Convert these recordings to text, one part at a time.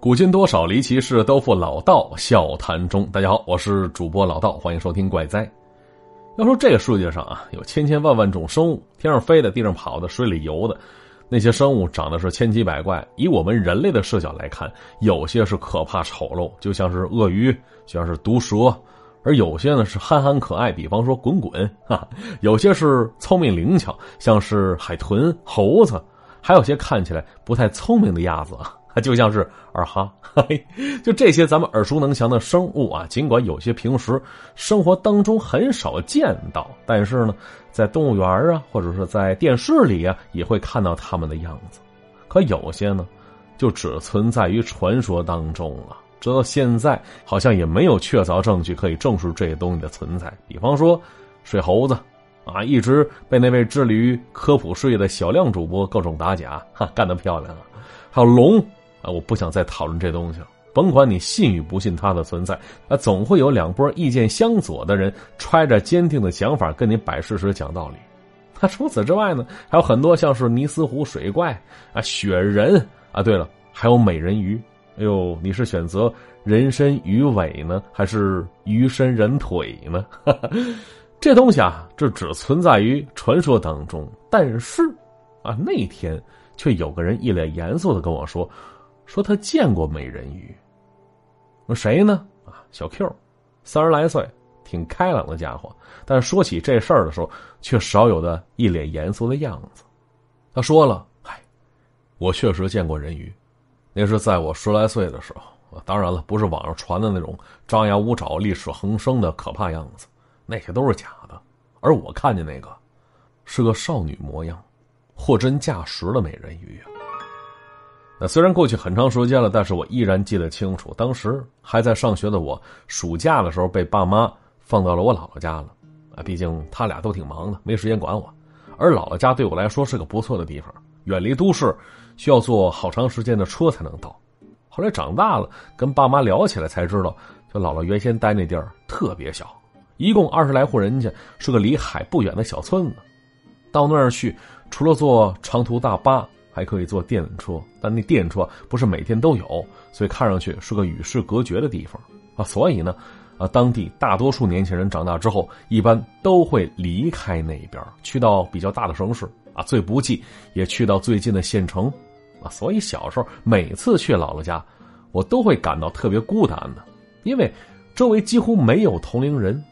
古今多少离奇事，都付老道笑谈中。大家好，我是主播老道，欢迎收听《怪哉》。要说这个世界上啊，有千千万万种生物，天上飞的，地上跑的，水里游的，那些生物长得是千奇百怪。以我们人类的视角来看，有些是可怕丑陋，就像是鳄鱼，像是毒蛇；而有些呢是憨憨可爱，比方说滚滚哈；有些是聪明灵巧，像是海豚、猴子；还有些看起来不太聪明的鸭子。它就像是二哈，就这些咱们耳熟能详的生物啊，尽管有些平时生活当中很少见到，但是呢，在动物园啊，或者是在电视里啊，也会看到它们的样子。可有些呢，就只存在于传说当中了。直到现在，好像也没有确凿证据可以证实这些东西的存在。比方说，水猴子啊，一直被那位致力于科普事业的小亮主播各种打假，哈，干得漂亮啊！还有龙。啊，我不想再讨论这东西了。甭管你信与不信它的存在，啊，总会有两波意见相左的人揣着坚定的想法跟你摆事实、讲道理。那除此之外呢，还有很多像是尼斯湖水怪啊、雪人啊。对了，还有美人鱼。哎呦，你是选择人身鱼尾呢，还是鱼身人腿呢？这东西啊，这只存在于传说当中。但是，啊，那天却有个人一脸严肃的跟我说。说他见过美人鱼。说谁呢？啊，小 Q，三十来岁，挺开朗的家伙。但说起这事儿的时候，却少有的一脸严肃的样子。他说了：“嗨，我确实见过人鱼，那是在我十来岁的时候。当然了，不是网上传的那种张牙舞爪、力齿横生的可怕样子，那些都是假的。而我看见那个，是个少女模样，货真价实的美人鱼啊。”那虽然过去很长时间了，但是我依然记得清楚。当时还在上学的我，暑假的时候被爸妈放到了我姥姥家了。啊，毕竟他俩都挺忙的，没时间管我。而姥姥家对我来说是个不错的地方，远离都市，需要坐好长时间的车才能到。后来长大了，跟爸妈聊起来才知道，就姥姥原先待那地儿特别小，一共二十来户人家，是个离海不远的小村子。到那儿去，除了坐长途大巴。还可以坐电车，但那电车不是每天都有，所以看上去是个与世隔绝的地方啊。所以呢，啊，当地大多数年轻人长大之后，一般都会离开那边，去到比较大的城市啊，最不济也去到最近的县城啊。所以小时候每次去姥姥家，我都会感到特别孤单的，因为周围几乎没有同龄人。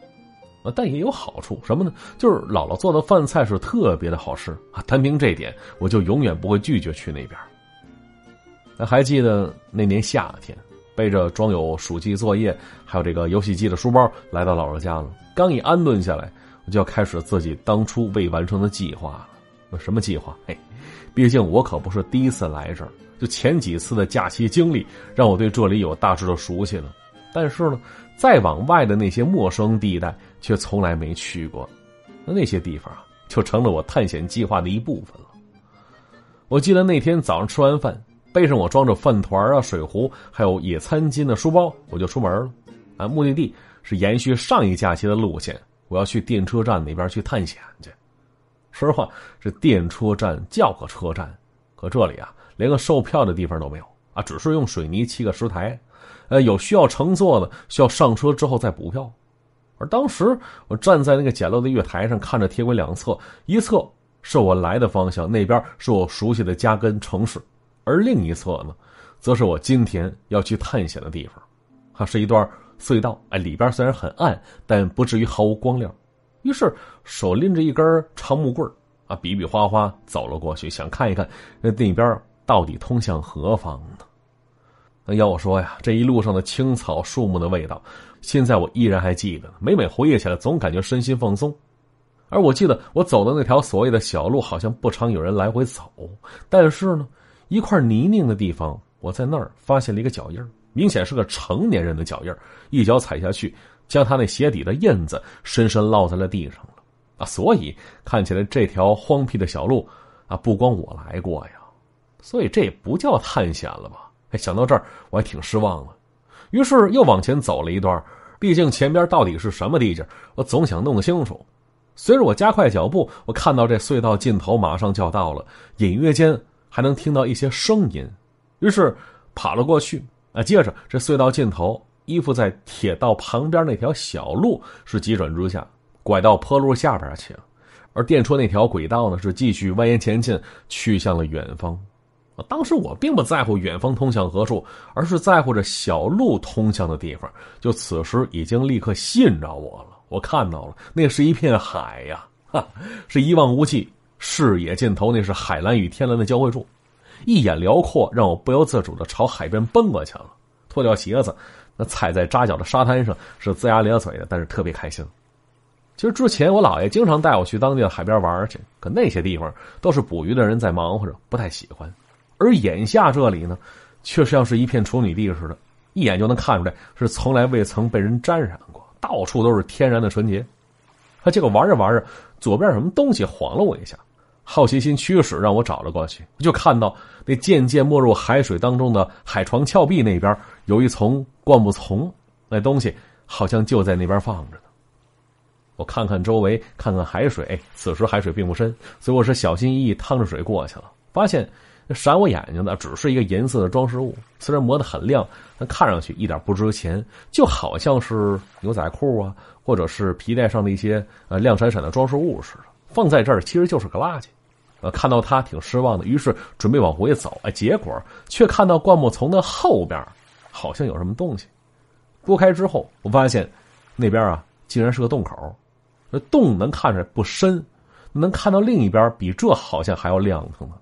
但也有好处，什么呢？就是姥姥做的饭菜是特别的好吃啊！单凭这点，我就永远不会拒绝去那边。那还记得那年夏天，背着装有暑期作业还有这个游戏机的书包来到姥姥家了。刚一安顿下来，我就要开始自己当初未完成的计划了。什么计划？嘿，毕竟我可不是第一次来这儿，就前几次的假期经历让我对这里有大致的熟悉了。但是呢，再往外的那些陌生地带。却从来没去过，那那些地方，就成了我探险计划的一部分了。我记得那天早上吃完饭，背上我装着饭团啊、水壶还有野餐巾的书包，我就出门了。啊，目的地是延续上一假期的路线，我要去电车站那边去探险去。说实话，这电车站叫个车站，可这里啊，连个售票的地方都没有啊，只是用水泥砌个石台，呃，有需要乘坐的，需要上车之后再补票。而当时我站在那个简陋的月台上，看着铁轨两侧，一侧是我来的方向，那边是我熟悉的家跟城市，而另一侧呢，则是我今天要去探险的地方。它是一段隧道，哎，里边虽然很暗，但不至于毫无光亮。于是手拎着一根长木棍啊，比比划划走了过去，想看一看那那边到底通向何方呢？那要我说呀，这一路上的青草树木的味道。现在我依然还记得，每每回忆起来，总感觉身心放松。而我记得我走的那条所谓的小路，好像不常有人来回走。但是呢，一块泥泞的地方，我在那儿发现了一个脚印明显是个成年人的脚印一脚踩下去，将他那鞋底的印子深深烙在了地上了。啊，所以看起来这条荒僻的小路，啊，不光我来过呀，所以这也不叫探险了吧？哎，想到这儿，我还挺失望的。于是又往前走了一段，毕竟前边到底是什么地界，我总想弄清楚。随着我加快脚步，我看到这隧道尽头马上就要到了，隐约间还能听到一些声音。于是跑了过去，啊，接着这隧道尽头依附在铁道旁边那条小路是急转直下，拐到坡路下边去了。而电车那条轨道呢，是继续蜿蜒前进，去向了远方。当时我并不在乎远方通向何处，而是在乎这小路通向的地方。就此时已经立刻吸引着我了。我看到了，那是一片海呀，哈，是一望无际，视野尽头，那是海蓝与天蓝的交汇处，一眼辽阔，让我不由自主的朝海边奔过去了。脱掉鞋子，那踩在扎脚的沙滩上，是龇牙咧嘴的，但是特别开心。其实之前我姥爷经常带我去当地的海边玩去，可那些地方都是捕鱼的人在忙活着，不太喜欢。而眼下这里呢，却像是一片处女地似的，一眼就能看出来是从来未曾被人沾染过，到处都是天然的纯洁。他结果玩着玩着，左边什么东西晃了我一下，好奇心驱使让我找了过去，就看到那渐渐没入海水当中的海床峭壁那边有一丛灌木丛，那东西好像就在那边放着呢。我看看周围，看看海水。此时海水并不深，所以我是小心翼翼趟着水过去了。发现闪我眼睛的只是一个银色的装饰物，虽然磨得很亮，但看上去一点不值钱，就好像是牛仔裤啊，或者是皮带上的一些呃亮闪闪的装饰物似的。放在这儿其实就是个垃圾。呃，看到它挺失望的，于是准备往回走。哎，结果却看到灌木丛的后边好像有什么东西。拨开之后，我发现那边啊竟然是个洞口。这洞能看着不深，能看到另一边比这好像还要亮堂呢。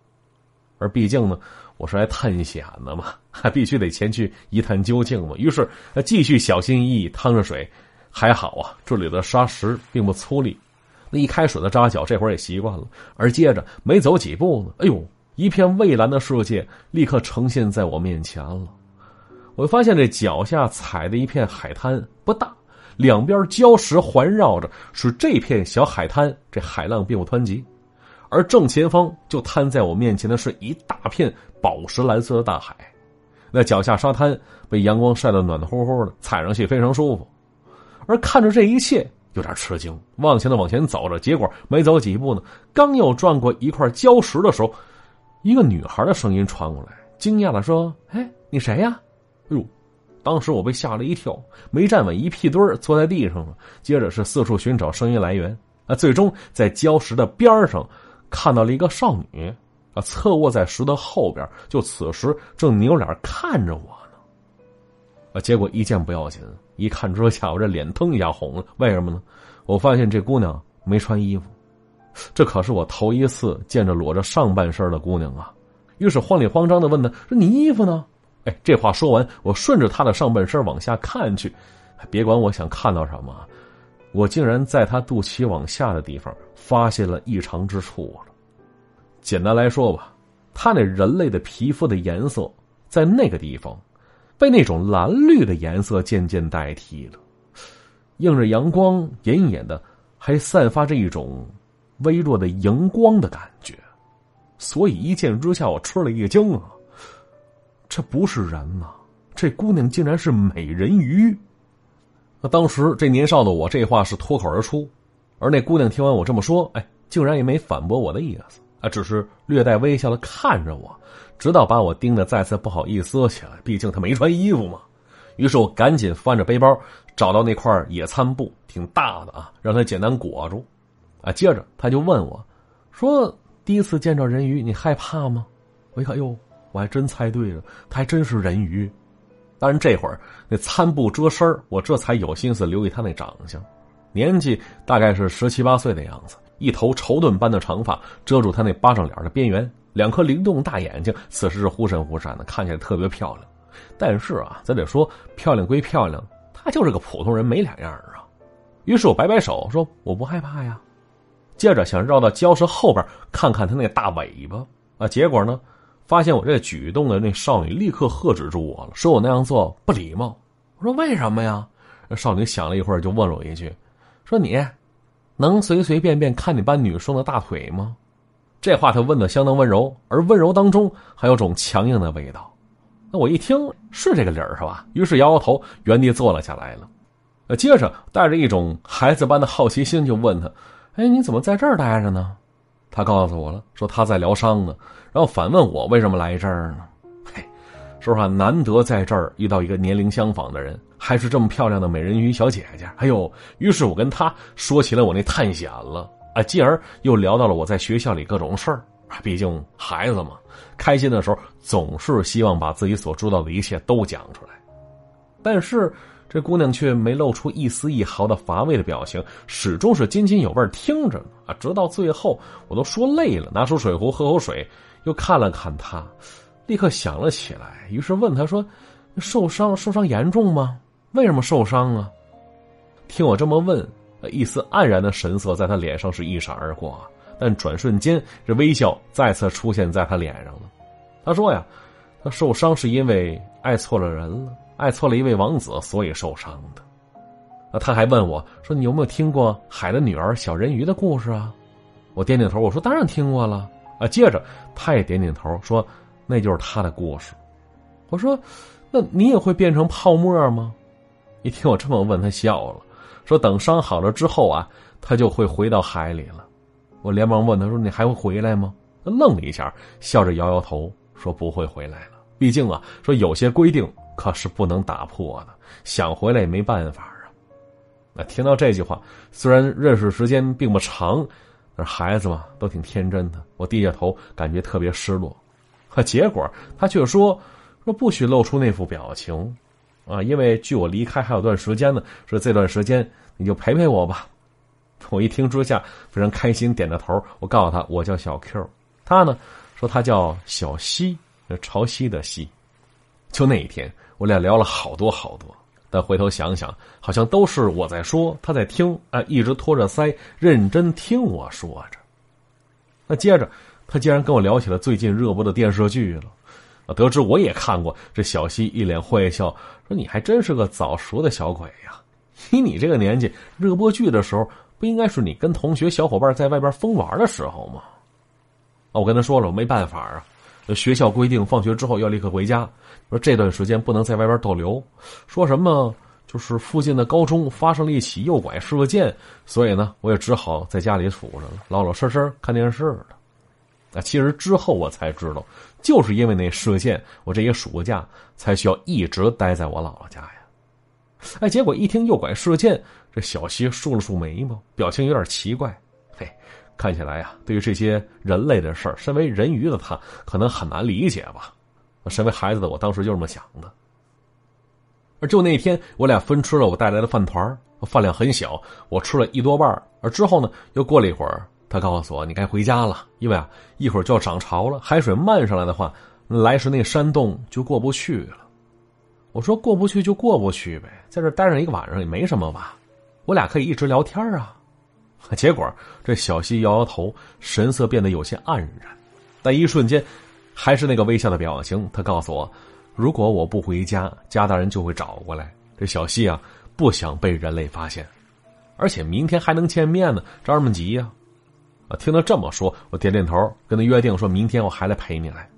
而毕竟呢，我是来探险的嘛，还必须得前去一探究竟嘛。于是，继续小心翼翼趟着水。还好啊，这里的沙石并不粗粝，那一开始的扎脚，这会儿也习惯了。而接着没走几步呢，哎呦，一片蔚蓝的世界立刻呈现在我面前了。我发现这脚下踩的一片海滩不大。两边礁石环绕着，使这片小海滩这海浪并不湍急，而正前方就摊在我面前的是一大片宝石蓝色的大海。那脚下沙滩被阳光晒得暖暖乎乎的，踩上去非常舒服。而看着这一切，有点吃惊，往前的往前走着，结果没走几步呢，刚要转过一块礁石的时候，一个女孩的声音传过来，惊讶的说：“哎，你谁呀？”哎呦！当时我被吓了一跳，没站稳，一屁墩坐在地上了。接着是四处寻找声音来源，啊，最终在礁石的边上看到了一个少女，啊，侧卧在石的后边，就此时正扭脸看着我呢。啊，结果一见不要紧，一看之下，我这脸腾一下红了。为什么呢？我发现这姑娘没穿衣服，这可是我头一次见着裸着上半身的姑娘啊。于是慌里慌张的问她：“说你衣服呢？”哎，这话说完，我顺着她的上半身往下看去，别管我想看到什么，我竟然在他肚脐往下的地方发现了异常之处了。简单来说吧，他那人类的皮肤的颜色在那个地方被那种蓝绿的颜色渐渐代替了，映着阳光，隐隐的还散发着一种微弱的荧光的感觉，所以一见之下，我吃了一惊啊。这不是人呐！这姑娘竟然是美人鱼。那当时这年少的我，这话是脱口而出，而那姑娘听完我这么说，哎，竟然也没反驳我的意思啊，只是略带微笑的看着我，直到把我盯得再次不好意思起来。毕竟她没穿衣服嘛。于是我赶紧翻着背包，找到那块野餐布，挺大的啊，让她简单裹住。啊，接着她就问我，说：“第一次见着人鱼，你害怕吗？”我一看，哟。我还真猜对了，她还真是人鱼。当然，这会儿那餐布遮身我这才有心思留意他那长相。年纪大概是十七八岁的样子，一头绸缎般的长发遮住他那巴掌脸的边缘，两颗灵动大眼睛此时是忽闪忽闪的，看起来特别漂亮。但是啊，咱得说漂亮归漂亮，他就是个普通人，没两样啊。于是我摆摆手说：“我不害怕呀。”接着想绕到礁石后边看看他那大尾巴啊，结果呢？发现我这举动的那少女立刻喝止住我了，说我那样做不礼貌。我说为什么呀？少女想了一会儿，就问了我一句：“说你能随随便便看你班女生的大腿吗？”这话她问的相当温柔，而温柔当中还有种强硬的味道。那我一听是这个理儿是吧？于是摇摇头，原地坐了下来了。呃，接着带着一种孩子般的好奇心就问他：“哎，你怎么在这儿待着呢？”他告诉我了，说他在疗伤呢。然后反问我为什么来这儿呢？嘿，说实话，难得在这儿遇到一个年龄相仿的人，还是这么漂亮的美人鱼小姐姐。哎呦，于是我跟她说起了我那探险了啊，继而又聊到了我在学校里各种事儿啊。毕竟孩子嘛，开心的时候总是希望把自己所知道的一切都讲出来。但是这姑娘却没露出一丝一毫的乏味的表情，始终是津津有味听着呢。啊，直到最后我都说累了，拿出水壶喝口水，又看了看她，立刻想了起来，于是问她说：“受伤受伤严重吗？为什么受伤啊？”听我这么问，一丝黯然的神色在她脸上是一闪而过。但转瞬间，这微笑再次出现在她脸上了。她说：“呀，她受伤是因为爱错了人了，爱错了一位王子，所以受伤的。”啊，他还问我说：“你有没有听过海的女儿小人鱼的故事啊？”我点点头，我说：“当然听过了。”啊，接着他也点点头说：“那就是他的故事。”我说：“那你也会变成泡沫吗？”一听我这么问，他笑了，说：“等伤好了之后啊，他就会回到海里了。”我连忙问他说：“你还会回来吗？”他愣了一下，笑着摇摇头说：“不会回来了。毕竟啊，说有些规定可是不能打破的，想回来也没办法啊。”那听到这句话，虽然认识时间并不长，但孩子嘛都挺天真的。我低下头，感觉特别失落。可结果他却说：“说不许露出那副表情，啊，因为距我离开还有段时间呢。说这段时间你就陪陪我吧。”我一听之下非常开心，点着头。我告诉他我叫小 Q，他呢说他叫小西，潮汐的汐。就那一天，我俩聊了好多好多。但回头想想，好像都是我在说，他在听，啊，一直托着腮认真听我说着。那接着，他竟然跟我聊起了最近热播的电视剧了。啊，得知我也看过，这小西一脸坏笑说：“你还真是个早熟的小鬼呀！以你这个年纪，热播剧的时候。”不应该是你跟同学小伙伴在外边疯玩的时候吗？啊，我跟他说了，我没办法啊，学校规定放学之后要立刻回家，说这段时间不能在外边逗留。说什么就是附近的高中发生了一起诱拐事件，所以呢，我也只好在家里杵着了，老老实实看电视了。啊，其实之后我才知道，就是因为那事件，我这一暑假才需要一直待在我姥姥家呀。哎，结果一听诱拐事件。这小西竖了竖眉毛，表情有点奇怪。看起来呀，对于这些人类的事儿，身为人鱼的他可能很难理解吧。身为孩子的我当时就这么想的。而就那天，我俩分吃了我带来的饭团饭量很小，我吃了一多半而之后呢，又过了一会儿，他告诉我你该回家了，因为啊，一会儿就要涨潮了，海水漫上来的话，来时那山洞就过不去了。我说过不去就过不去呗，在这待上一个晚上也没什么吧。我俩可以一直聊天啊，结果这小西摇摇头，神色变得有些黯然，但一瞬间，还是那个微笑的表情。他告诉我，如果我不回家，家大人就会找过来。这小西啊，不想被人类发现，而且明天还能见面呢，着什么急呀？啊，听他这么说，我点点头，跟他约定，说明天我还来陪你来。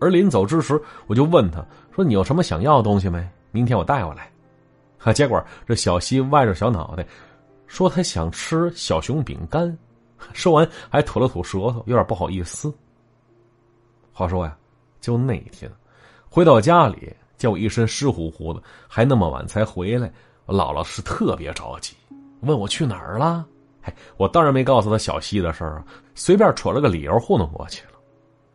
而临走之时，我就问他说：“你有什么想要的东西没？明天我带回来。”啊！结果这小西歪着小脑袋，说他想吃小熊饼干，说完还吐了吐舌头，有点不好意思。话说呀，就那天回到家里，见我一身湿乎乎的，还那么晚才回来，我姥姥是特别着急，问我去哪儿了。嘿，我当然没告诉他小西的事儿啊，随便扯了个理由糊弄过去了。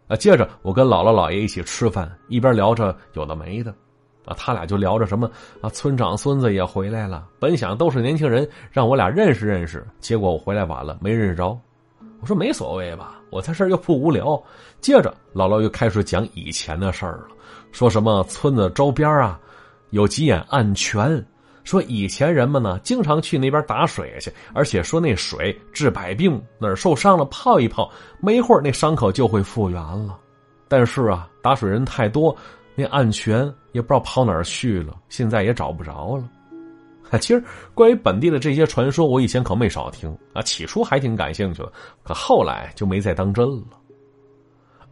啊，接着我跟姥姥姥爷一起吃饭，一边聊着有的没的。啊，他俩就聊着什么啊，村长孙子也回来了。本想都是年轻人，让我俩认识认识。结果我回来晚了，没认识着。我说没所谓吧，我在这儿又不无聊。接着姥姥又开始讲以前的事儿了，说什么村子周边啊有几眼暗泉，说以前人们呢经常去那边打水去，而且说那水治百病，哪儿受伤了泡一泡，没一会儿那伤口就会复原了。但是啊，打水人太多。那暗泉也不知道跑哪儿去了，现在也找不着了。其实关于本地的这些传说，我以前可没少听啊。起初还挺感兴趣的，可后来就没再当真了。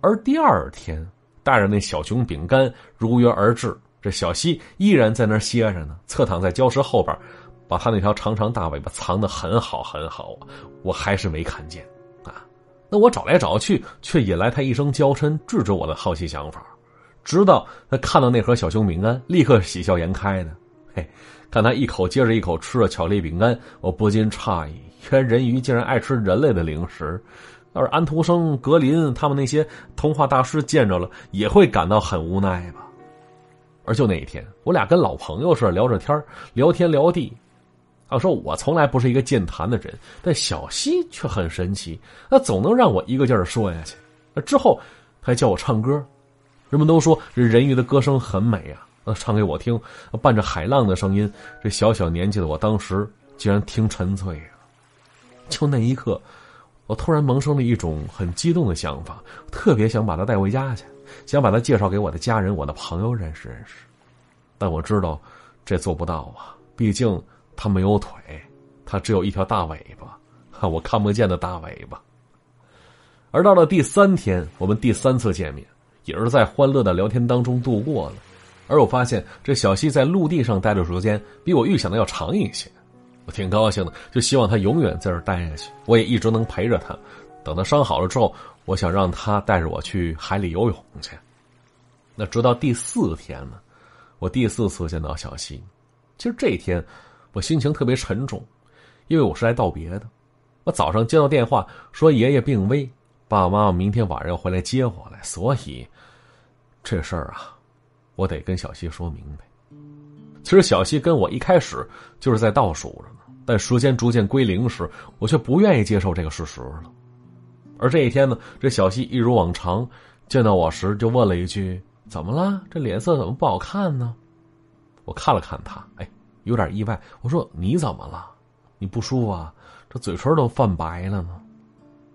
而第二天，带着那小熊饼干如约而至，这小西依然在那儿歇着呢，侧躺在礁石后边，把他那条长长大尾巴藏得很好很好。我还是没看见啊。那我找来找去，却引来他一声娇嗔，制止我的好奇想法。直到他看到那盒小熊饼干，立刻喜笑颜开的。嘿，看他一口接着一口吃着巧克力饼干，我不禁诧异：原来人鱼竟然爱吃人类的零食。要是安徒生、格林他们那些童话大师见着了，也会感到很无奈吧。而就那一天，我俩跟老朋友似的聊着天聊天聊地。要说我从来不是一个健谈的人，但小西却很神奇，他总能让我一个劲儿说下去。之后，他还教我唱歌。人们都说这人鱼的歌声很美啊，唱给我听，伴着海浪的声音，这小小年纪的我当时竟然听沉醉了。就那一刻，我突然萌生了一种很激动的想法，特别想把他带回家去，想把他介绍给我的家人、我的朋友认识认识。但我知道这做不到啊，毕竟他没有腿，他只有一条大尾巴，我看不见的大尾巴。而到了第三天，我们第三次见面。也是在欢乐的聊天当中度过了，而我发现这小西在陆地上待的时间比我预想的要长一些，我挺高兴的，就希望他永远在这待下去，我也一直能陪着他。等他伤好了之后，我想让他带着我去海里游泳去。那直到第四天呢，我第四次见到小西，其实这一天我心情特别沉重，因为我是来道别的。我早上接到电话说爷爷病危。爸爸妈妈明天晚上要回来接我来，所以这事儿啊，我得跟小西说明白。其实小西跟我一开始就是在倒数着呢，但时间逐渐归零时，我却不愿意接受这个事实了。而这一天呢，这小西一如往常见到我时就问了一句：“怎么了？这脸色怎么不好看呢？”我看了看他，哎，有点意外。我说：“你怎么了？你不舒服啊？这嘴唇都泛白了呢。”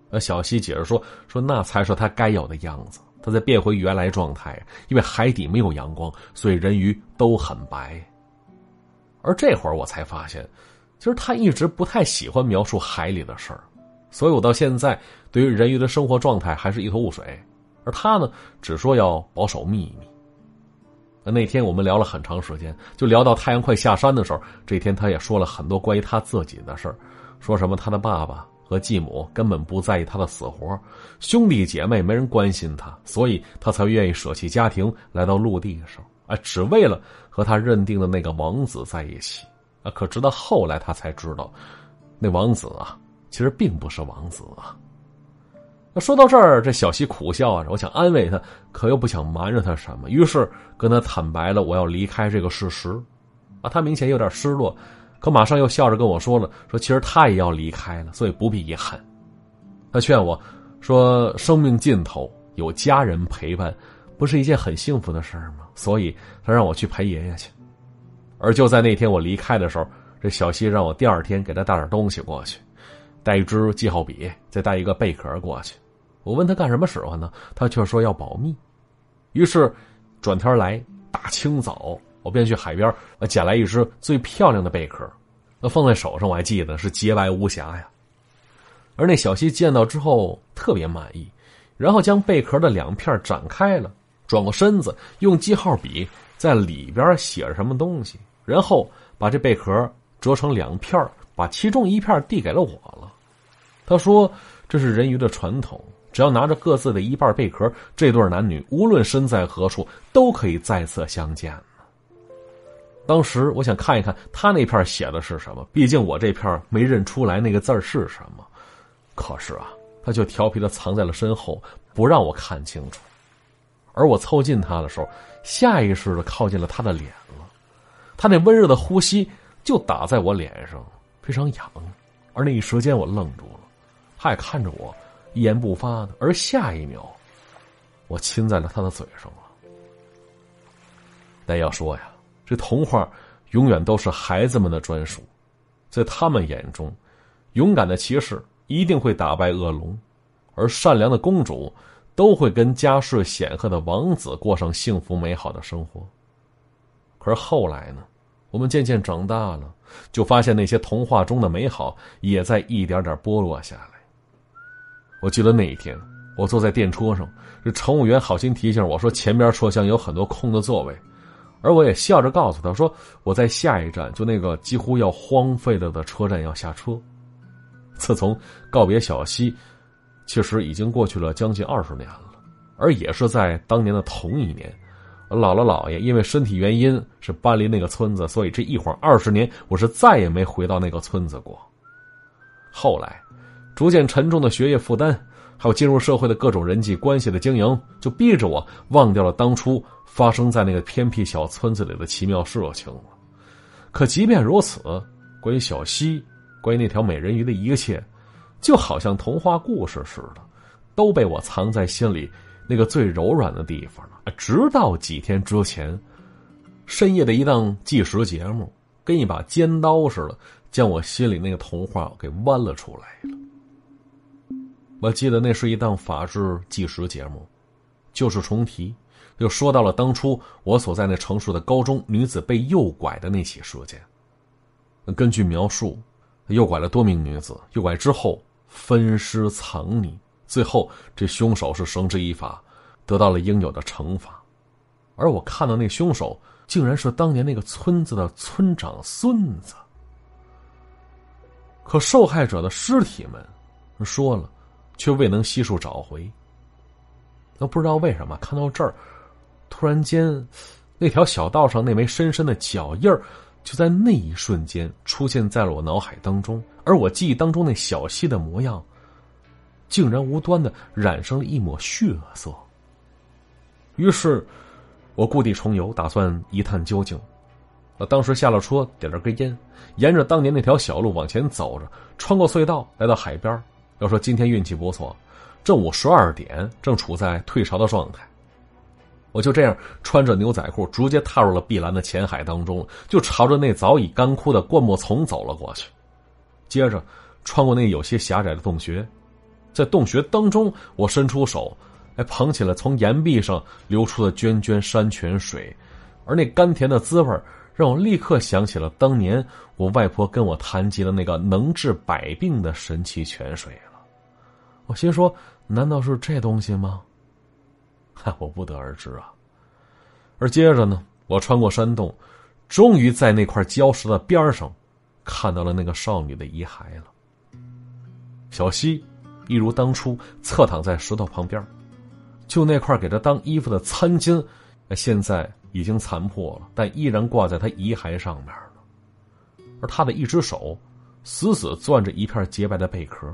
那，小西解释说：“说那才是他该有的样子，它再变回原来状态。因为海底没有阳光，所以人鱼都很白。而这会儿我才发现，其实他一直不太喜欢描述海里的事儿，所以我到现在对于人鱼的生活状态还是一头雾水。而他呢，只说要保守秘密。那天我们聊了很长时间，就聊到太阳快下山的时候，这天他也说了很多关于他自己的事儿，说什么他的爸爸。”和继母根本不在意他的死活，兄弟姐妹没人关心他，所以他才愿意舍弃家庭来到陆地上，啊，只为了和他认定的那个王子在一起，啊，可直到后来他才知道，那王子啊，其实并不是王子啊。说到这儿，这小西苦笑着，我想安慰他，可又不想瞒着他什么，于是跟他坦白了我要离开这个事实，啊，他明显有点失落。可马上又笑着跟我说了：“说其实他也要离开了，所以不必遗憾。”他劝我说：“生命尽头有家人陪伴，不是一件很幸福的事儿吗？”所以他让我去陪爷爷去。而就在那天我离开的时候，这小西让我第二天给他带点东西过去，带一支记号笔，再带一个贝壳过去。我问他干什么使唤呢？他却说要保密。于是转天来大清早。我便去海边，捡来一只最漂亮的贝壳，那放在手上我还记得是洁白无瑕呀。而那小西见到之后特别满意，然后将贝壳的两片展开了，转过身子，用记号笔在里边写着什么东西，然后把这贝壳折成两片，把其中一片递给了我了。他说：“这是人鱼的传统，只要拿着各自的一半贝壳，这对男女无论身在何处，都可以再次相见。”当时我想看一看他那片写的是什么，毕竟我这片没认出来那个字是什么。可是啊，他就调皮的藏在了身后，不让我看清楚。而我凑近他的时候，下意识的靠近了他的脸了。他那温热的呼吸就打在我脸上，非常痒。而那一时间我愣住了，他也看着我，一言不发的。而下一秒，我亲在了他的嘴上了。但要说呀。这童话永远都是孩子们的专属，在他们眼中，勇敢的骑士一定会打败恶龙，而善良的公主都会跟家世显赫的王子过上幸福美好的生活。可是后来呢？我们渐渐长大了，就发现那些童话中的美好也在一点点剥落下来。我记得那一天，我坐在电车上，这乘务员好心提醒我说，前边车厢有很多空的座位。而我也笑着告诉他说：“我在下一站，就那个几乎要荒废了的车站要下车。”自从告别小溪，其实已经过去了将近二十年了。而也是在当年的同一年，姥姥姥爷因为身体原因是搬离那个村子，所以这一晃二十年，我是再也没回到那个村子过。后来，逐渐沉重的学业负担，还有进入社会的各种人际关系的经营，就逼着我忘掉了当初发生在那个偏僻小村子里的奇妙事情了。可即便如此，关于小溪，关于那条美人鱼的一切，就好像童话故事似的，都被我藏在心里。那个最柔软的地方了，直到几天之前，深夜的一档计时节目，跟一把尖刀似的，将我心里那个童话给剜了出来。我记得那是一档法制纪实节目，就是重提，又说到了当初我所在那城市的高中女子被诱拐的那起事件。根据描述，诱拐了多名女子，诱拐之后分尸藏匿。最后，这凶手是绳之以法，得到了应有的惩罚。而我看到那凶手，竟然是当年那个村子的村长孙子。可受害者的尸体们说了，却未能悉数找回。那不知道为什么，看到这儿，突然间，那条小道上那枚深深的脚印儿，就在那一瞬间出现在了我脑海当中。而我记忆当中那小溪的模样。竟然无端的染上了一抹血色。于是，我故地重游，打算一探究竟。我当时下了车，点了根烟，沿着当年那条小路往前走着，穿过隧道，来到海边。要说今天运气不错，正午十二点，正处在退潮的状态。我就这样穿着牛仔裤，直接踏入了碧蓝的浅海当中，就朝着那早已干枯的灌木丛走了过去。接着，穿过那有些狭窄的洞穴。在洞穴当中，我伸出手，哎，捧起了从岩壁上流出的涓涓山泉水，而那甘甜的滋味让我立刻想起了当年我外婆跟我谈及的那个能治百病的神奇泉水。我心说：难道是这东西吗？哈，我不得而知啊。而接着呢，我穿过山洞，终于在那块礁石的边上，看到了那个少女的遗骸了。小溪。一如当初侧躺在石头旁边，就那块给他当衣服的餐巾，现在已经残破了，但依然挂在他遗骸上面了。而他的一只手，死死攥着一片洁白的贝壳。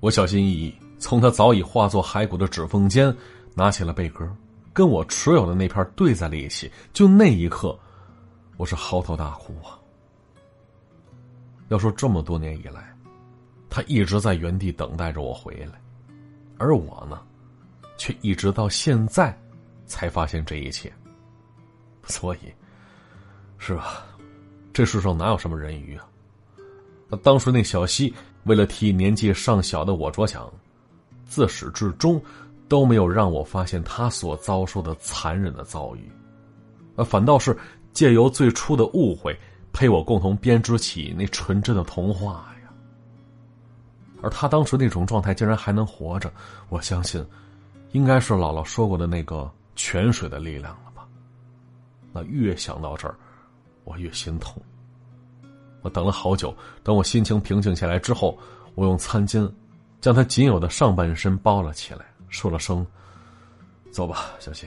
我小心翼翼从他早已化作骸骨的指缝间拿起了贝壳，跟我持有的那片对在了一起。就那一刻，我是嚎啕大哭啊！要说这么多年以来。他一直在原地等待着我回来，而我呢，却一直到现在才发现这一切。所以，是吧？这世上哪有什么人鱼啊？那当时那小溪为了替年纪尚小的我着想，自始至终都没有让我发现他所遭受的残忍的遭遇，呃，反倒是借由最初的误会，陪我共同编织起那纯真的童话呀。而他当时那种状态竟然还能活着，我相信，应该是姥姥说过的那个泉水的力量了吧？那越想到这儿，我越心痛。我等了好久，等我心情平静下来之后，我用餐巾将他仅有的上半身包了起来，说了声：“走吧，小希，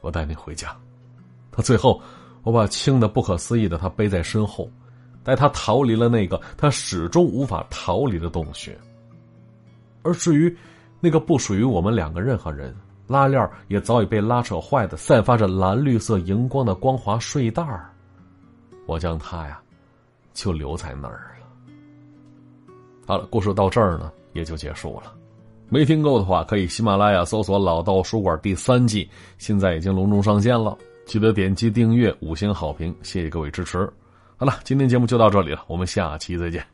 我带你回家。”他最后，我把轻的不可思议的他背在身后。带他逃离了那个他始终无法逃离的洞穴，而至于那个不属于我们两个任何人，拉链也早已被拉扯坏的、散发着蓝绿色荧光的光滑睡袋，我将它呀，就留在那儿了。好了，故事到这儿呢，也就结束了。没听够的话，可以喜马拉雅搜索“老道书馆”第三季，现在已经隆重上线了，记得点击订阅、五星好评，谢谢各位支持。好了，今天节目就到这里了，我们下期再见。